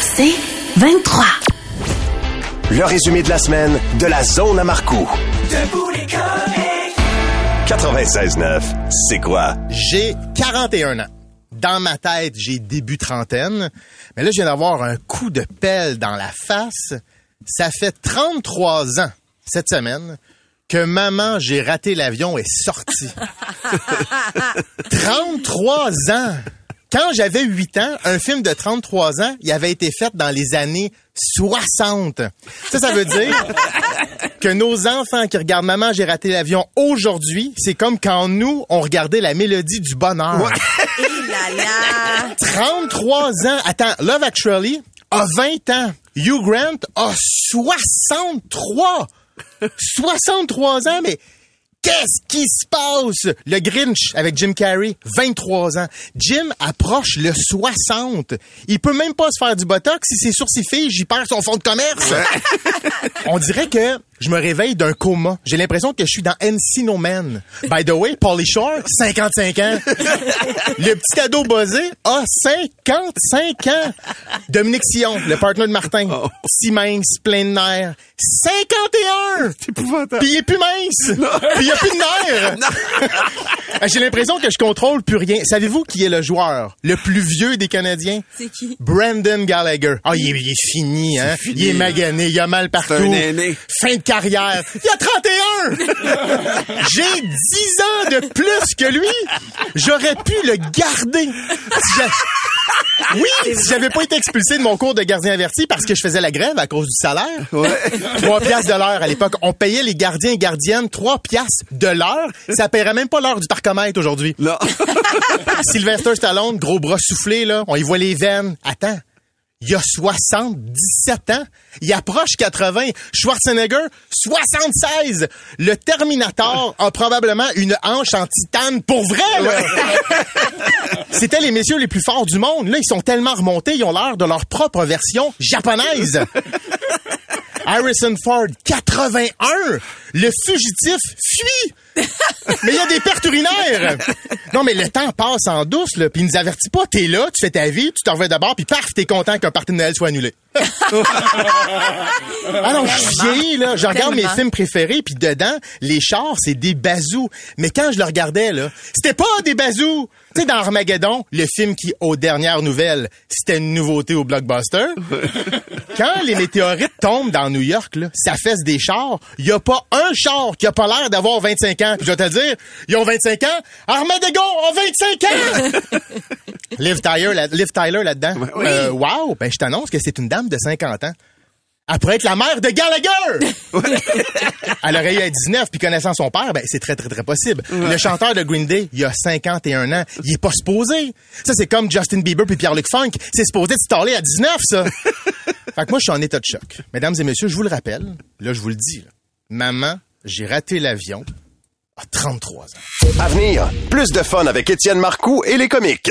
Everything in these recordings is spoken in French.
C'est 23. Le résumé de la semaine de la zone à Marcoux. 96.9, c'est quoi? J'ai 41 ans. Dans ma tête, j'ai début trentaine. Mais là, je viens d'avoir un coup de pelle dans la face. Ça fait 33 ans, cette semaine, que maman, j'ai raté l'avion est sortie. 33 ans! Quand j'avais 8 ans, un film de 33 ans, il avait été fait dans les années 60. Ça, ça veut dire que nos enfants qui regardent Maman, j'ai raté l'avion aujourd'hui, c'est comme quand nous, on regardait la mélodie du bonheur. Là là. 33 ans. Attends, Love Actually a 20 ans. Hugh Grant a 63. 63 ans, mais qu'est-ce qui se passe? Le Grinch avec Jim Carrey, 23 ans. Jim approche le 60. Il peut même pas se faire du botox. Si ses sourcils figent, il perd son fonds de commerce. On dirait que je me réveille d'un coma. J'ai l'impression que je suis dans Encino Man. By the way, Pauly Shore, 55 ans. Le petit ado buzzé a 55 ans. Dominique Sion, le partenaire de Martin. Si mince, plein de nerfs. 51! Puis il est plus mince! Puis il a plus de nerfs! J'ai l'impression que je contrôle plus rien. Savez-vous qui est le joueur le plus vieux des Canadiens? C'est qui? Brandon Gallagher. Ah, il, est- il est fini, hein? Il est magané, il a mal partout. un aîné. Fin de carrière. Il a 31! J'ai 10 ans de plus que lui. J'aurais pu le garder. Si oui, si j'avais pas été expulsé de mon cours de gardien averti parce que je faisais la grève à cause du salaire. Trois piastres de l'heure à l'époque. On payait les gardiens et gardiennes trois piastres de l'heure. Ça paierait même pas l'heure du tarcomètre aujourd'hui. Sylvester Stallone, gros bras soufflés, là. On y voit les veines. Attends. Il a 77 ans. Il approche 80. Schwarzenegger, 76. Le Terminator a probablement une hanche en titane pour vrai, là. C'était les messieurs les plus forts du monde. Là, ils sont tellement remontés, ils ont l'air de leur propre version japonaise. Harrison Ford, 81. Le fugitif fuit. Mais il y a des pertes urinaires. Non, mais le temps passe en douce, là. Puis il nous avertit pas. T'es là, tu fais ta vie, tu t'en reviens d'abord, puis paf, t'es content qu'un party de Noël soit annulé. ah non, je vieillis, là. Je regarde mes films préférés, puis dedans, les chars, c'est des bazous. Mais quand je le regardais, là, c'était pas des bazous. Tu sais, dans Armageddon, le film qui, aux dernières nouvelles, c'était une nouveauté au blockbuster. Quand les météorites tombent dans New York, là, ça fesse des chars. Il y a pas un char qui a pas l'air d'avoir 25 ans. Puis je vais te dire, ils ont 25 ans. Armageddon a 25 ans! Liv Tyler, là, Liv Tyler là-dedans. Euh, wow! Ben, je t'annonce que c'est une dame de 50 ans. Après être la mère de Gallagher! Elle aurait eu à 19, puis connaissant son père, ben, c'est très, très, très possible. Le chanteur de Green Day, il a 51 ans. Il est pas supposé. Ça, c'est comme Justin Bieber puis Pierre-Luc Funk. C'est supposé de staller à 19, ça. fait que moi, je suis en état de choc. Mesdames et messieurs, je vous le rappelle. Là, je vous le dis. là. Maman, j'ai raté l'avion à 33 ans. À venir, plus de fun avec Étienne Marcoux et les comiques.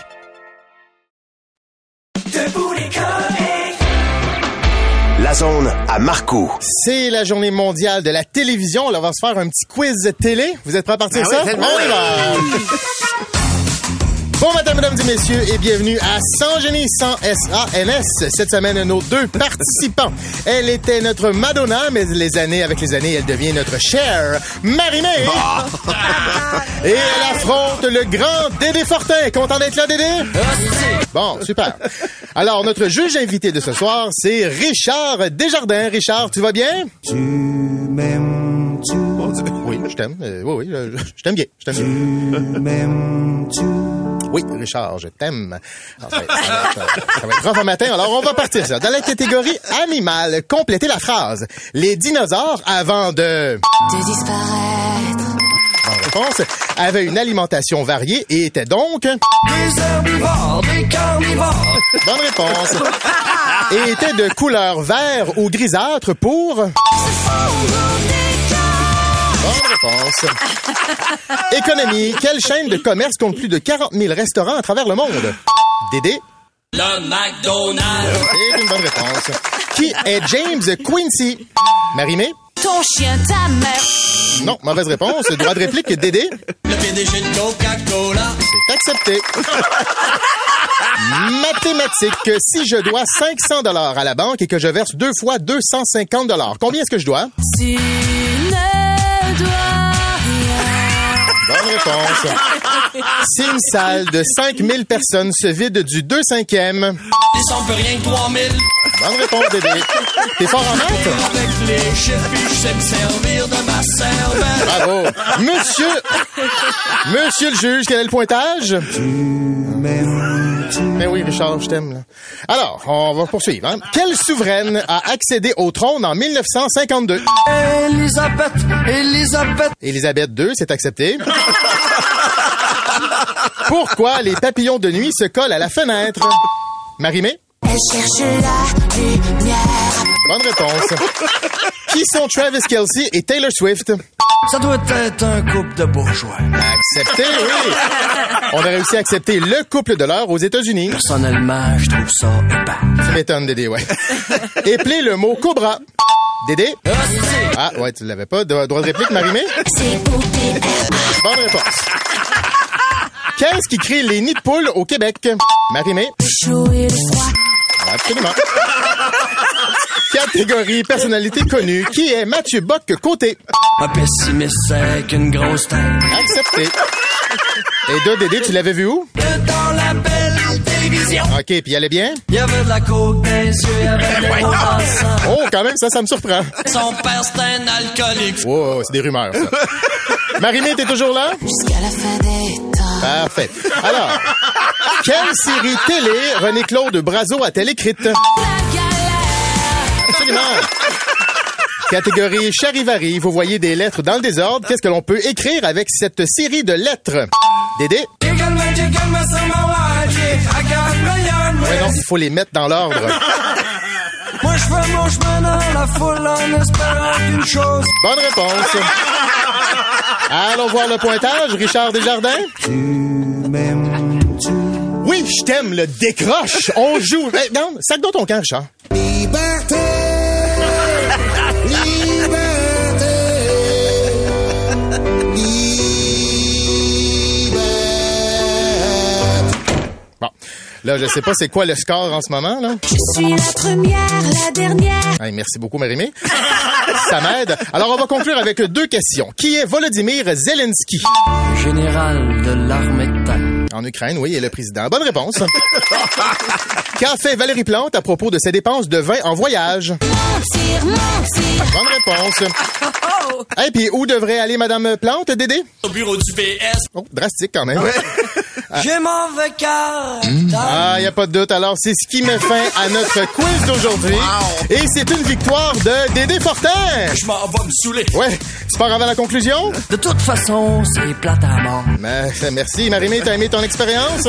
La zone à Marcoux. C'est la journée mondiale de la télévision. Là, on va se faire un petit quiz de télé. Vous êtes prêts à partir Ah ça? oui, Bon matin, mesdames et messieurs, et bienvenue à Sans Génie, sans S-A-N-S. Cette semaine, nos deux participants. Elle était notre Madonna, mais les années, avec les années, elle devient notre Cher, Marie-Mé. et elle affronte le grand Dédé Fortin. Content d'être là, Dédé? Bon, super. Alors, notre juge invité de ce soir, c'est Richard Desjardins. Richard, tu vas bien? Tu m'aimes, tu Oui, je t'aime. Euh, oui, oui, je, je t'aime bien. Je t'aime bien. m'aimes, tu Oui, Richard, je t'aime. Alors, Ça va, être- ça va être- rough un matin. Alors, on va partir ça. Dans la catégorie animal, complétez la phrase. Les dinosaures, avant de... De disparaître. Bonne réponse. Avaient une alimentation variée et étaient donc... Des herbivores, des carnivores Bonne réponse. Et étaient de couleur vert ou grisâtre pour... Bonne réponse. Économie. Quelle chaîne de commerce compte plus de 40 000 restaurants à travers le monde? Dédé? Le McDonald's C'est une bonne réponse. Qui est James Quincy? Marimé? Ton chien, ta mère. Non, mauvaise réponse. Droit de réplique, Dédé? Le PDG de Coca-Cola C'est accepté. Mathématiques. Si je dois 500 dollars à la banque et que je verse deux fois 250 dollars, combien est-ce que je dois? Bonne réponse. Si une salle de 5000 personnes se vide du 2 cinquièmes, Ils sont plus rien que 3000 bonne réponse, Dédé. T'es fort en maths? Avec les chiffres je sais me servir de ma cervelle Bravo. Monsieur, monsieur le juge, quel est le pointage? Ben oui, Richard, je t'aime. là. Alors, on va poursuivre. hein. Quelle souveraine a accédé au trône en 1952? Elisabeth, Elisabeth Élisabeth II, c'est accepté. Pourquoi les papillons de nuit se collent à la fenêtre? Marimé? Elle cherche la lumière. Bonne réponse. Qui sont Travis Kelsey et Taylor Swift? Ça doit être un couple de bourgeois Accepté, oui. On a réussi à accepter le couple de l'heure aux États-Unis. Personnellement, je trouve ça épais Tu m'étonnes, Dédé, ouais. Épeler le mot cobra. Dédé? Ah, ouais, tu l'avais pas. Droit droit de réplique, Marimé? Bonne réponse. Qu'est-ce qui crée les nids de poules au Québec? Marimé? chaud et le froid. Absolument. Catégorie personnalité connue. Qui est Mathieu Bock côté? Un pessimiste avec une grosse tête Accepté. Et deux, Dédé, tu l'avais vu où? Dans la belle télévision OK, puis il allait bien? Il y avait de la coke les yeux, il y avait des. Oh, quand même, ça, ça me surprend. Son père, c'était un alcoolique. Oh, c'est des rumeurs, ça. Marimé, t'es toujours là? Jusqu'à la fin des temps. Parfait. Alors, quelle série télé René-Claude Brazo a-t-elle écrite? Absolument. Catégorie charivari, vous voyez des lettres dans le désordre. Qu'est-ce que l'on peut écrire avec cette série de lettres? Dédé? Ouais, non, il faut les mettre dans l'ordre. Moi, je fais mon chemin dans la foule en espérant qu'une chose. Bonne réponse. Allons voir le pointage, Richard Desjardins. Oui, je t'aime, le décroche. On joue. Eh, non, sac dans ton camp, Richard. Bon. Là, je sais pas c'est quoi le score en ce moment, là. Je suis la première, la dernière. Hey, merci beaucoup, Marimé. Ça m'aide. Alors, on va conclure avec deux questions. Qui est Volodymyr Zelensky? Général de l'armée de terre. En Ukraine, oui, et le président. Bonne réponse. Qu'a fait Valérie Plante à propos de ses dépenses de vin en voyage? Mentir, mentir. Bonne réponse. Et puis, où devrait aller Madame Plante, Dédé? Au bureau du PS. Oh, drastique quand même. J'ai mauvais cœur. Ah, y a pas de doute. Alors, c'est ce qui met fin à notre quiz d'aujourd'hui. Et c'est une victoire de Dédé Fortin. Je m'en vais me saouler. Ouais. Tu pars avant la conclusion? De toute façon, c'est plate à mort. Mais, merci. Marimé, t'as aimé ton expérience?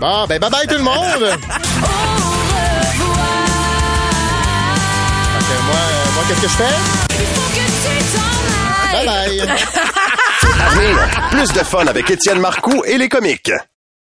Bon, ben, bye bye tout le monde. Moi, euh, moi qu'est-ce que je fais? Il faut que tu t'en ailles. Bye bye. Plus de fun avec Étienne Marcoux et les comiques.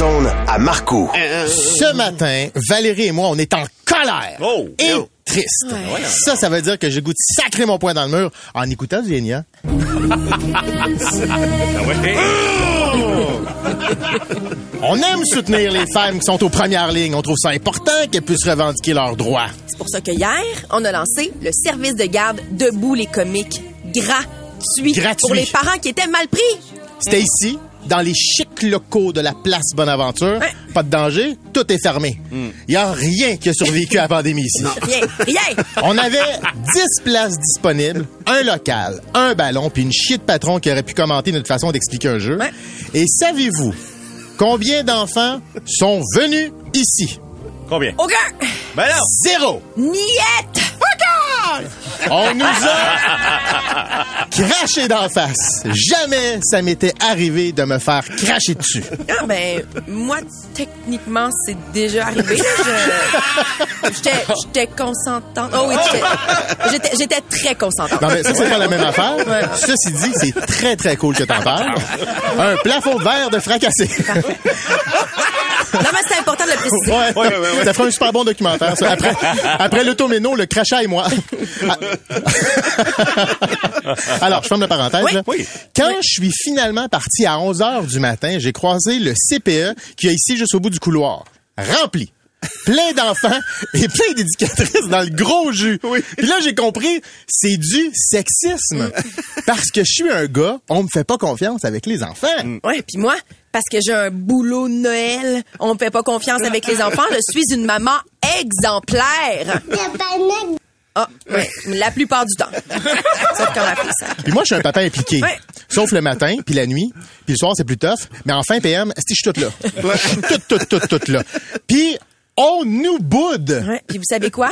Zone à Marco. Ce matin, Valérie et moi, on est en colère Oh. et triste. Ça, ça veut dire que j'ai goût de sacrer mon poing dans le mur en écoutant Génia. On aime soutenir les femmes qui sont aux premières lignes. On trouve ça important qu'elles puissent revendiquer leurs droits. C'est pour ça que hier, on a lancé le service de garde Debout les comiques gratuit, Gratuit. pour les parents qui étaient mal pris. C'était ici, dans les chics locaux de la place Bonaventure. Pas de danger, tout est fermé. Il y a rien qui a survécu à la pandémie ici. Rien, rien. On avait 10 places disponibles, un local, un ballon, puis une chier de patron qui aurait pu commenter notre façon d'expliquer un jeu. Et savez-vous combien d'enfants sont venus ici? Combien? Aucun. Ben non! Zéro! Niette. On nous a craché d'en face. Jamais ça m'était arrivé de me faire cracher dessus. Ah ben, moi, techniquement, c'est déjà arrivé. Je- J'étais j'étais consentante. Oh oui, j'étais- j'étais j'étais très consentante. Non, mais ça, c'est pas la même affaire. Ouais. Ceci dit, c'est très, très cool que t'en parles. Un plafond de verre de fracassé. Non, mais c'est important de le préciser. Ouais. Ça fera un super bon documentaire, ça. Après, après l'automéno, le crachat et moi. Alors, je ferme la parenthèse. Oui. Oui. Quand je suis finalement parti à 11 heures du matin, j'ai croisé le CPE qui est ici juste au bout du couloir. Rempli. Plein d'enfants et plein d'éducatrices dans le gros jus. Puis là, j'ai compris, c'est du sexisme. Parce que je suis un gars, on me fait pas confiance avec les enfants. Ouais, puis moi, parce que j'ai un boulot de Noël, on me fait pas confiance avec les enfants, je suis une maman exemplaire. Ah, ouais, la plupart du temps. Sauf quand fille, ça. Puis moi, je suis un papa impliqué. Ouais. Sauf le matin, puis la nuit, puis le soir, c'est plus tough. Mais en fin PM, je suis toute là? Je suis toute, toute, toute, toute là. Puis on nous boude. Ouais, puis vous savez quoi?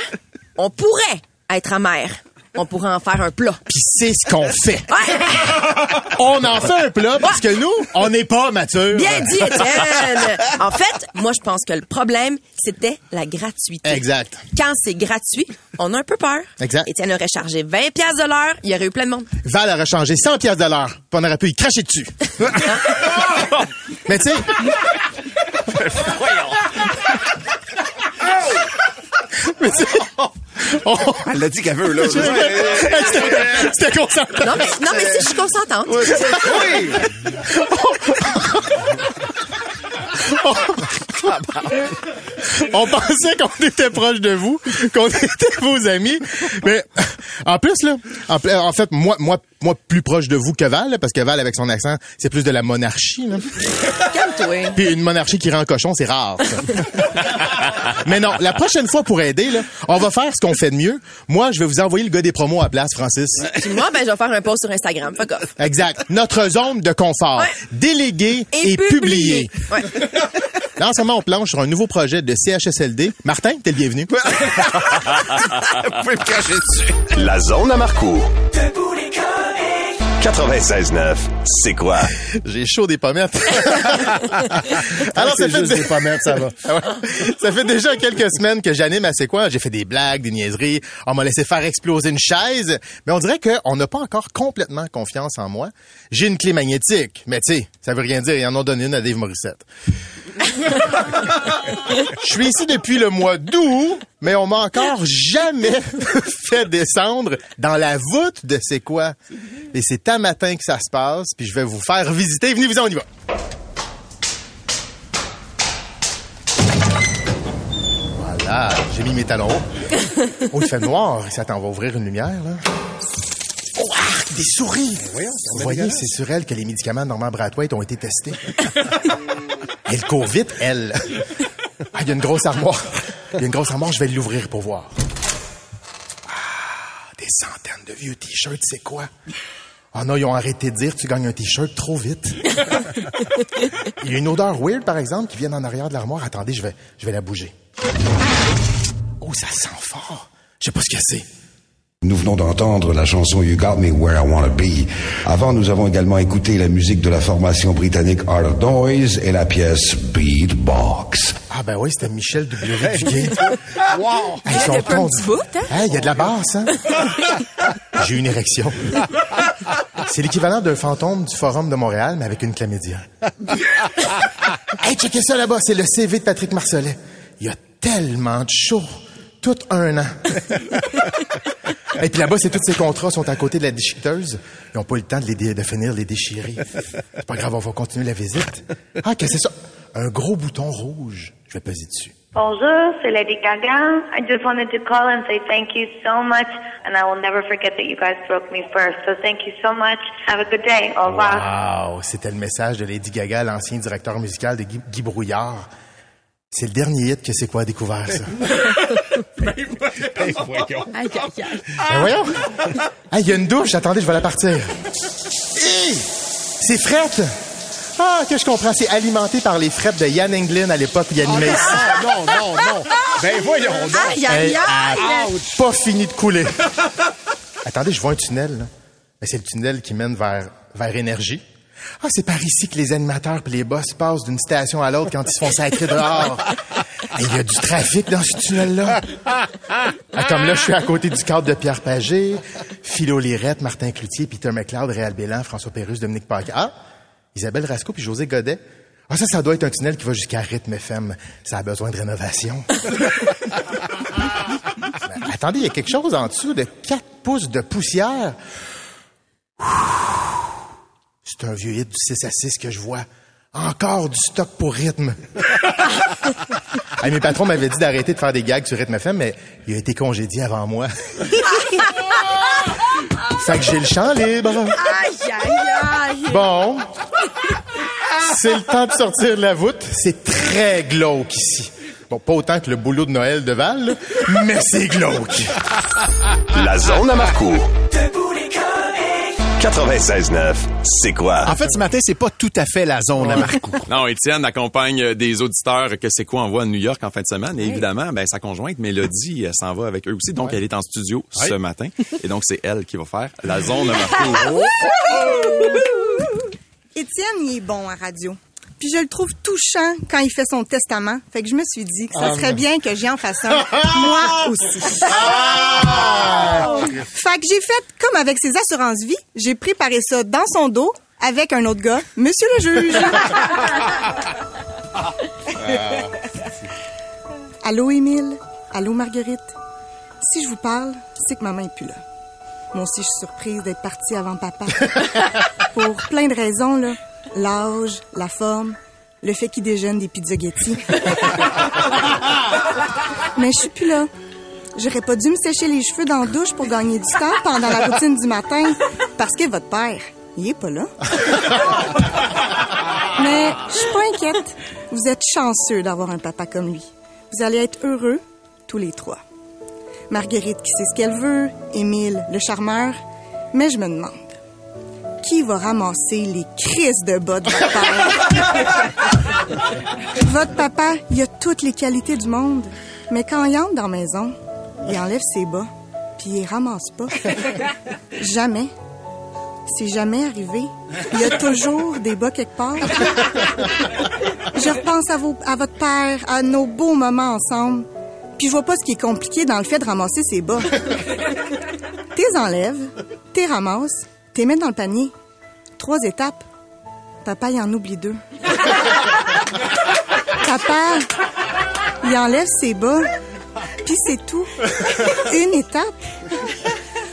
On pourrait être amère. On pourrait en faire un plat. Puis c'est ce qu'on fait. Ouais, On en fait un plat parce que nous, on n'est pas mature. bien dit, Étienne. En fait, moi, je pense que le problème, c'était la gratuité. Exact. Quand c'est gratuit, on a un peu peur. Exact. Étienne aurait chargé 20 pièces de l'heure, il y aurait eu plein de monde. Val aurait changé 100 pièces de l'heure, puis on aurait pu y cracher dessus. Mais tu sais... Mais tu on- Elle l'a dit qu'elle veut, là. C'était- C'était concentrant. Non, mais, non, mais si je suis consentante. oui! On pensait qu'on était proche de vous, qu'on était vos amis. Mais en plus, là, en, fait, moi, moi, moi, plus proche de vous que Val, là, parce que Val, avec son accent, c'est plus de la monarchie. Calme-toi. Puis une monarchie qui rend cochon, c'est rare. ça. Mais non, la prochaine fois, pour aider, là, on va faire ce qu'on fait de mieux. Moi, je vais vous envoyer le gars des promos à la place, Francis. Puis moi, ben, je vais faire un post sur Instagram. Fuck off. Exact. Notre zone de confort. Ouais. Délégué et, Et, publié. publié. Ouais. Là, en ce moment, on planche sur un nouveau projet de CHSLD. Martin, t'es le bienvenu. Vous pouvez me cacher dessus. La zone à Marco. 96.9, c'est quoi? J'ai chaud des pommettes. Alors, ça fait, des pommettes, ça va. ça fait déjà quelques semaines que j'anime à C'est quoi? J'ai fait des blagues, des niaiseries. On m'a laissé faire exploser une chaise. Mais on dirait qu'on n'a pas encore complètement confiance en moi. J'ai une clé magnétique. Mais tu sais, ça veut rien dire. Ils en ont donné une à Dave Morissette. Je suis ici depuis le mois d'août, mais on m'a encore jamais fait descendre dans la voûte de c'est quoi. Et c'est à matin que ça se passe, puis je vais vous faire visiter. Venez-vous-en, on y va. Voilà, j'ai mis mes talons hauts. Oh, il fait noir. Ça t'en va ouvrir une lumière, là. Oh, des souris! Vous voyez, c'est sur elle que les médicaments de Norman Brathwaite ont été testés. elle court vite, elle. Ah, il y a une grosse armoire. Il y a une grosse armoire, je vais l'ouvrir pour voir. Ah, des centaines de vieux t-shirts, c'est quoi? Ah non, ils ont arrêté de dire tu gagnes un t-shirt trop vite. Il y a une odeur weird, par exemple, qui vient en arrière de l'armoire. Attendez, je vais, je vais la bouger. Oh, ça sent fort. Je sais pas ce que c'est. Nous venons d'entendre la chanson You Got Me Where I Wanna Be. Avant, nous avons également écouté la musique de la formation britannique Art of Noise et la pièce Beatbox. Ah ben oui, c'était Michel W. Duguay. Wow! Hey, ils sont hein? Hey, Il y a de la basse, hein? J'ai une érection. C'est l'équivalent d'un fantôme du Forum de Montréal, mais avec une chlamydia. hey, checkez ça là-bas, c'est le CV de Patrick Marcelet. Il y a tellement de shows. Tout un an. Et puis là-bas, c'est tous ces contrats sont à côté de la déchiqueteuse. Ils n'ont pas eu le temps de, les dé- de finir les déchirer. C'est pas grave, on va continuer la visite. Ah, qu'est-ce que c'est ça? Un gros bouton rouge. Je vais peser dessus. Bonjour, c'est Lady Gaga. I just wanted to call and say thank you so much, and I will never forget that you guys broke me first. So thank you so much. Have a good day. Au revoir. Wow! C'était le message de Lady Gaga, l'ancien directeur musical de Guy, Guy Brouillard. C'est le dernier hit que c'est quoi découvert, ça? Aïe, aïe, aïe. Ben voyons! Ah, il y a une douche. Attendez, je vais la partir. C'est frette! Ah, que je comprends? C'est alimenté par les frettes de Yann Englund à l'époque où il animait ici. Ah, non, non, non. Ben voyons donc. Aïe, pas fini de couler. Attendez, je vois un tunnel. là. Ben, c'est le tunnel qui mène vers, vers énergie. Ah, c'est par ici que les animateurs et les boss passent d'une station à l'autre quand ils se font sacrer dehors. Et Il y a du trafic dans ce tunnel-là. Ah, comme là, je suis à côté du cadre de Pierre Pagé, Philo Lirette, Martin Cloutier, Peter McLeod, Réal Bélan, François Pérusse, Dominique Paquet. Ah, Isabelle Rasco puis José Godet. Ah, ça, ça doit être un tunnel qui va jusqu'à Rythme FM. Ça a besoin de rénovation. Mais attendez, il y a quelque chose en dessous de 4 pouces de poussière. C'est un vieux hit du 6 à 6 que je vois. Encore du stock pour rythme. Ah, mes patrons m'avaient dit d'arrêter de faire des gags sur Rythme FM, mais il a été congédié avant moi. fait que j'ai le champ libre. Aïe, aïe, aïe. Bon. C'est le temps de sortir de la voûte. C'est très glauque ici. Bon, pas autant que le boulot de Noël de Val, là, mais c'est glauque. La zone à Marco. 96.9, c'est quoi? En fait, ce matin, c'est pas tout à fait la zone à Marco. Non, Étienne accompagne des auditeurs que c'est quoi envoie à New York en fin de semaine. Et évidemment, ben, sa conjointe Mélodie elle s'en va avec eux aussi. Donc, elle est en studio ce matin. Et donc, c'est elle qui va faire la zone à Marco. Étienne, il est bon à radio. Puis je le trouve touchant quand il fait son testament. Fait que je me suis dit que ça Ah, serait bien que j'y en fasse un, moi aussi. Fait que j'ai fait comme avec ses assurances-vie. J'ai préparé ça dans son dos avec un autre gars, Monsieur le juge. Allô, Émile? Allô, Marguerite? Si je vous parle, c'est que maman est plus là. Moi aussi, je suis surprise d'être partie avant papa. Pour plein de raisons, là. L'âge, la forme, le fait qu'il déjeune des pizzaghetti. Mais je suis plus là. J'aurais pas dû me sécher les cheveux dans la douche pour gagner du temps pendant la routine du matin parce que votre père, il est pas là. Mais je suis pas inquiète. Vous êtes chanceux d'avoir un papa comme lui. Vous allez être heureux tous les trois. Marguerite qui sait ce qu'elle veut, Émile le charmeur, mais je me demande qui va ramasser les crises de bas de votre père? votre papa, il a toutes les qualités du monde, mais quand il entre dans la maison, il enlève ses bas, puis il les ramasse pas. Jamais. C'est jamais arrivé. Il y a toujours des bas quelque part. Je repense à, vos, à votre père, à nos beaux moments ensemble. Puis je vois pas ce qui est compliqué dans le fait de ramasser ses bas. T'es enlèves, t'es ramasses, t'es mets dans le panier. Trois étapes. Papa, il en oublie deux. Papa, il enlève ses bas, puis c'est tout. Une étape.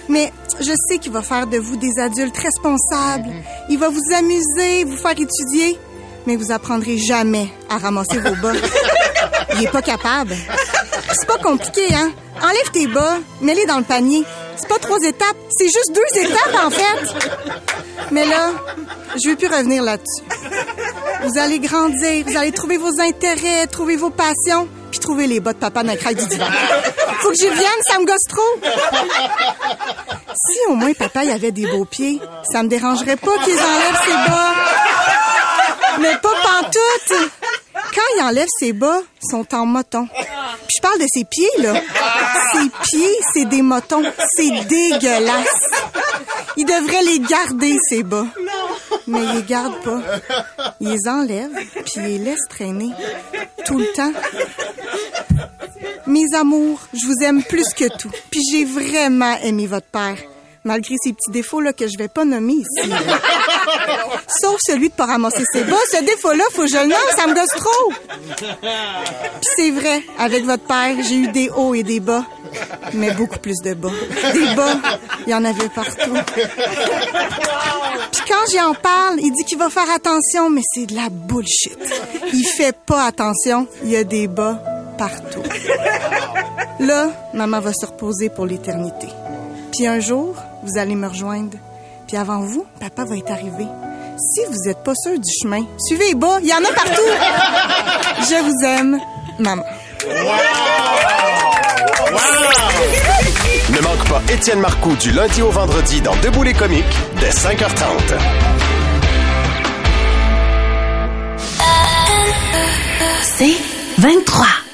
Mais je sais qu'il va faire de vous des adultes responsables. Il va vous amuser, vous faire étudier. Mais vous apprendrez jamais à ramasser vos bas. Il est pas capable. C'est pas compliqué, hein? Enlève tes bas, mets-les dans le panier. C'est pas trois étapes, c'est juste deux étapes, en fait. Mais là, je veux plus revenir là-dessus. Vous allez grandir, vous allez trouver vos intérêts, trouver vos passions, puis retrouver les bas de papa dans crack du divan. Faut que j'y revienne, ça me gosse trop. Si au moins papa y avait des beaux pieds, ça me dérangerait pas qu'ils enlèvent ses bas. Mais pas pantoute. Quand il enlève ses bas, ils sont en moton. Puis je parle de ses pieds, là. Ses pieds, c'est des motons. C'est dégueulasse. Il devrait les garder, ses bas. Mais il les garde pas. Il les enlève, puis il les laisse traîner. Tout le temps. Mes amours, je vous aime plus que tout. Puis j'ai vraiment aimé votre père. Malgré ces petits défauts là que je vais pas nommer ici. là. Sauf celui de pas ramasser ses bas. Ce défaut-là, faut que je le nomme, ça me gosse trop. Puis c'est vrai, avec votre père, j'ai eu des hauts et des bas. Mais beaucoup plus de bas. Des bas, il y en avait partout. Puis quand j'y en parle, il dit qu'il va faire attention, mais c'est de la bullshit. Il fait pas attention, il y a des bas partout. Là, maman va se reposer pour l'éternité. Puis un jour, vous allez me rejoindre. Puis avant vous, papa va être arrivé. Si vous n'êtes pas sûr du chemin, suivez les bas, il y en a partout. Je vous aime, maman. Ne manque pas Étienne Marcoux du lundi au vendredi dans Debout les comiques dès 5h30. C'est 23.